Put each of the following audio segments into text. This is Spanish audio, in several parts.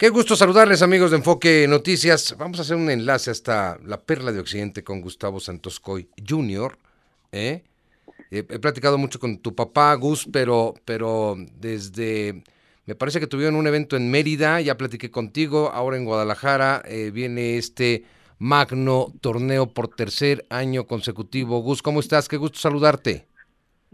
Qué gusto saludarles amigos de Enfoque Noticias. Vamos a hacer un enlace hasta la Perla de Occidente con Gustavo Santos Coy Jr. ¿eh? He platicado mucho con tu papá, Gus, pero, pero desde... Me parece que tuvieron un evento en Mérida, ya platiqué contigo, ahora en Guadalajara eh, viene este magno torneo por tercer año consecutivo. Gus, ¿cómo estás? Qué gusto saludarte.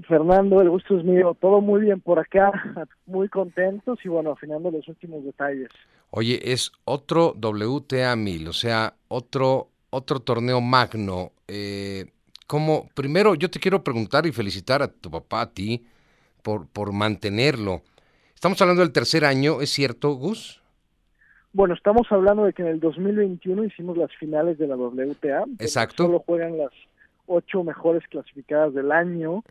Fernando, el gusto es mío. Todo muy bien por acá, muy contentos y bueno, afinando los últimos detalles. Oye, es otro WTA 1000, o sea, otro, otro torneo magno. Eh, como, primero, yo te quiero preguntar y felicitar a tu papá, a ti, por, por mantenerlo. Estamos hablando del tercer año, ¿es cierto, Gus? Bueno, estamos hablando de que en el 2021 hicimos las finales de la WTA. Exacto. Solo juegan las ocho mejores clasificadas del año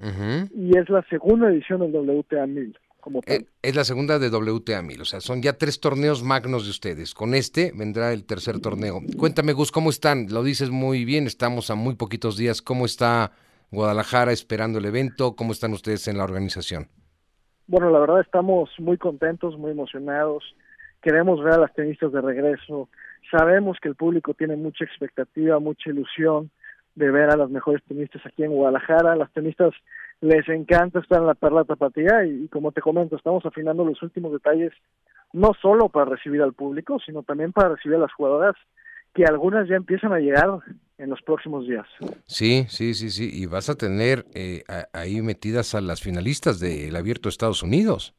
y es la segunda edición del WTA 1000. Como eh, Es, la segunda de WTA 1000, o sea, son ya tres torneos magnos de ustedes. Con este vendrá el tercer torneo. Cuéntame, Gus, ¿cómo están? Lo dices muy bien, estamos a muy poquitos días. ¿Cómo está Guadalajara esperando el evento? ¿Cómo están ustedes en la organización? Bueno, la verdad estamos muy contentos, muy emocionados. Queremos ver a las tenistas de regreso. Sabemos que el público tiene mucha expectativa, mucha ilusión de ver a las mejores tenistas aquí en Guadalajara. Las tenistas les encanta estar en la Perla Tapatía y, como te comento, estamos afinando los últimos detalles no solo para recibir al público, sino también para recibir a las jugadoras que algunas ya empiezan a llegar en los próximos días. Sí, sí, sí, sí. Y vas a tener eh, ahí metidas a las finalistas del Abierto Estados Unidos.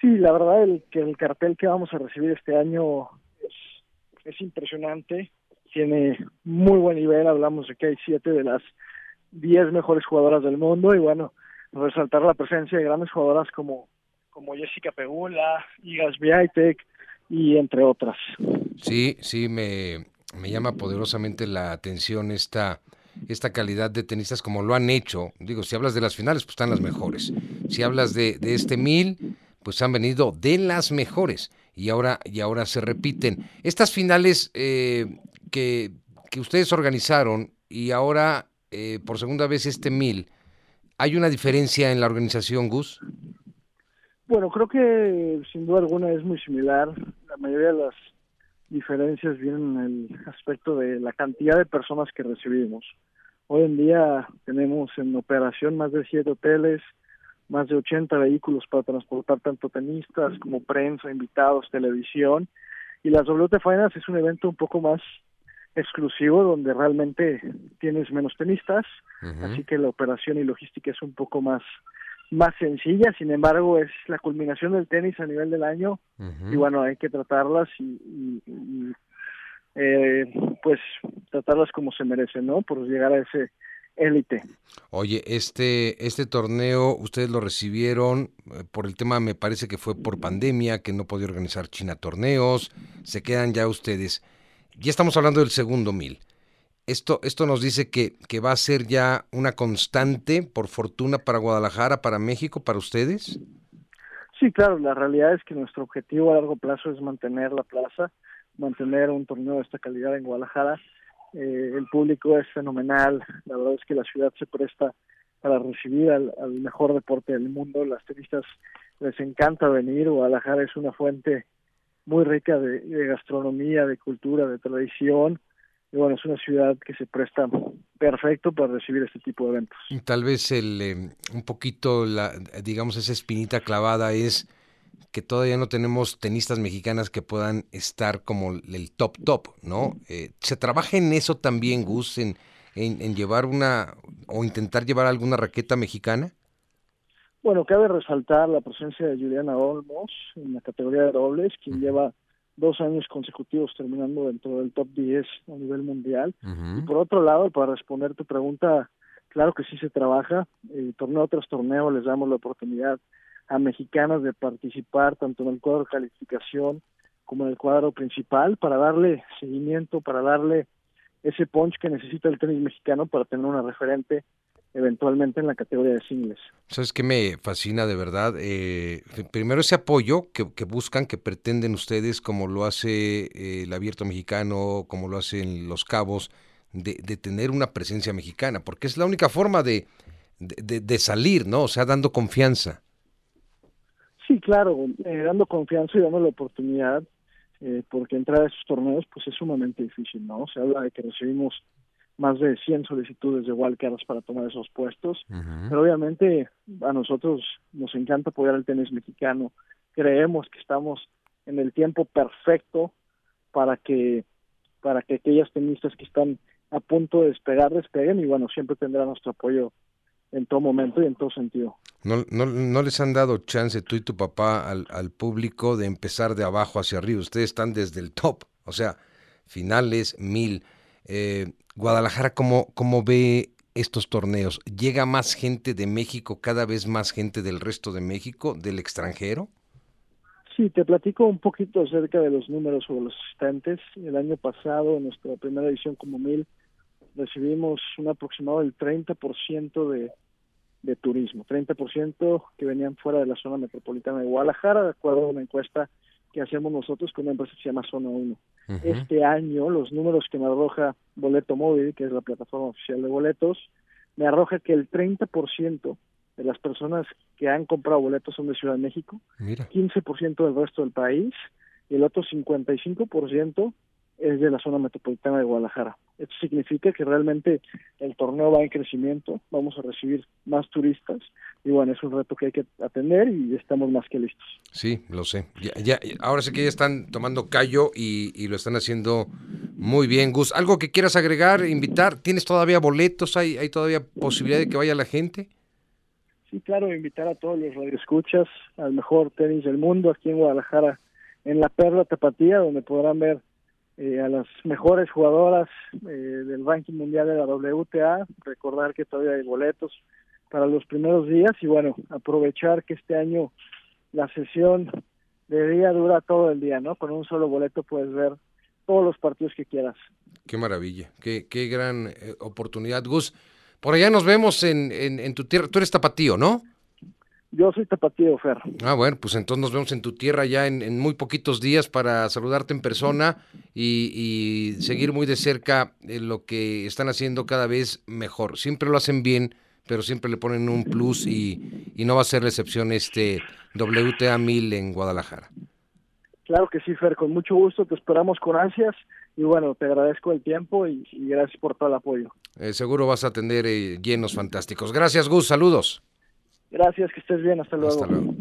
Sí, la verdad el, que el cartel que vamos a recibir este año es, es impresionante tiene muy buen nivel, hablamos de que hay siete de las diez mejores jugadoras del mundo y bueno, resaltar la presencia de grandes jugadoras como, como Jessica Pegula, Igas Biaitek y entre otras. Sí, sí, me, me llama poderosamente la atención esta, esta calidad de tenistas como lo han hecho. Digo, si hablas de las finales, pues están las mejores. Si hablas de, de este mil, pues han venido de las mejores y ahora, y ahora se repiten. Estas finales, eh, que, ustedes organizaron y ahora eh, por segunda vez este mil, ¿hay una diferencia en la organización, Gus? Bueno, creo que sin duda alguna es muy similar. La mayoría de las diferencias vienen en el aspecto de la cantidad de personas que recibimos. Hoy en día tenemos en operación más de siete hoteles, más de 80 vehículos para transportar tanto tenistas como prensa, invitados, televisión. Y las WT es un evento un poco más exclusivo donde realmente tienes menos tenistas, así que la operación y logística es un poco más más sencilla, sin embargo es la culminación del tenis a nivel del año y bueno, hay que tratarlas y, eh, pues tratarlas como se merecen, ¿no? Por llegar a ese élite. Oye, este, este torneo ustedes lo recibieron eh, por el tema, me parece que fue por pandemia, que no podía organizar China torneos, se quedan ya ustedes ya estamos hablando del segundo mil. Esto, esto nos dice que, que va a ser ya una constante, por fortuna, para Guadalajara, para México, para ustedes. Sí, claro, la realidad es que nuestro objetivo a largo plazo es mantener la plaza, mantener un torneo de esta calidad en Guadalajara. Eh, el público es fenomenal, la verdad es que la ciudad se presta para recibir al, al mejor deporte del mundo, las turistas les encanta venir, Guadalajara es una fuente muy rica de, gastronomía, de cultura, de tradición. Y bueno, es una ciudad que se presta perfecto para recibir este tipo de eventos. Tal vez el, em, un poquito, la, digamos, esa espinita clavada es que todavía no tenemos tenistas mexicanas que puedan estar como el top top, ¿no? Eh, ¿Se trabaja en eso también, Gus, en, en llevar una o intentar llevar alguna raqueta mexicana? Bueno, cabe resaltar la presencia de Juliana Olmos en la categoría de dobles, quien lleva dos años consecutivos terminando dentro del top 10 a nivel mundial. Y por otro lado, para responder tu pregunta, claro que sí se trabaja. Eh, torneo tras torneo les damos la oportunidad a mexicanas de participar tanto en el cuadro de calificación como en el cuadro principal para darle seguimiento, para darle ese punch que necesita el tenis mexicano para tener una referente eventualmente en la categoría de singles. ¿Sabes qué me fascina de verdad? Eh, primero ese apoyo que, buscan, que pretenden ustedes, como lo hace eh, el abierto mexicano, como lo hacen los cabos, de, tener una presencia mexicana, porque es la única forma de, de, salir, ¿no? O sea, dando confianza. Sí, claro, eh, dando confianza y dando la oportunidad, porque entrar a esos torneos pues es sumamente difícil, ¿no? Se habla de que recibimos más de 100 solicitudes de wildcards para tomar esos puestos, pero obviamente a nosotros nos encanta apoyar el tenis mexicano, creemos que estamos en el tiempo perfecto para que para que aquellas tenistas que están a punto de despegar despeguen y bueno, siempre tendrá nuestro apoyo en todo momento y en todo sentido. No, no, no les han dado chance tú y tu papá al, al público de empezar de abajo hacia arriba. Ustedes están desde el top, o sea, finales mil. Eh, Guadalajara, ¿cómo, ¿cómo ve estos torneos? ¿Llega más gente de México, cada vez más gente del resto de México, del extranjero? Sí, te platico un poquito acerca de los números sobre los asistentes. El año pasado, en nuestra primera edición como mil, recibimos un aproximado del 30% de, de turismo, 30% que venían fuera de la zona metropolitana de Guadalajara, de acuerdo a una encuesta que hacemos nosotros con una empresa que se llama Zona 1. Este año, los números que me arroja Boleto Móvil, que es la plataforma oficial de boletos, me arroja que el 30% de las personas que han comprado boletos son de Ciudad de México, 15% del resto del país y el otro 55% es de la zona metropolitana de Guadalajara. Esto significa que realmente el torneo va en crecimiento, vamos a recibir más turistas y bueno, es un reto que hay que atender y estamos más que listos. Sí, lo sé. Ya, ahora sé que ya están tomando callo y, y, lo están haciendo muy bien. Gus, ¿algo que quieras agregar, invitar? ¿Tienes todavía boletos? ¿Hay, hay todavía posibilidad de que vaya la gente? Sí, claro, invitar a todos los radioescuchas al mejor tenis del mundo aquí en Guadalajara, en la Perla Tapatía, donde podrán ver eh, a las mejores jugadoras eh, del ranking mundial de la WTA, recordar que todavía hay boletos para los primeros días y bueno, aprovechar que este año la sesión de día dura todo el día, ¿no? Con un solo boleto puedes ver todos los partidos que quieras. Qué maravilla, qué, qué gran eh, oportunidad, Gus. Por allá nos vemos en, en, tu tierra. Tú eres tapatío, ¿no? Yo soy tapatío, Fer. Ah, bueno, pues entonces nos vemos en tu tierra ya en, muy poquitos días para saludarte en persona y, seguir muy de cerca lo que están haciendo cada vez mejor. Siempre lo hacen bien, pero siempre le ponen un plus y, y no va a ser la excepción este WTA 1000 en Guadalajara. Claro que sí, Fer, con mucho gusto, te esperamos con ansias y bueno, te agradezco el tiempo y, gracias por todo el apoyo. Eh, seguro vas a atender eh, llenos fantásticos. Gracias, Gus, saludos. Gracias, que estés bien, hasta luego. Hasta luego.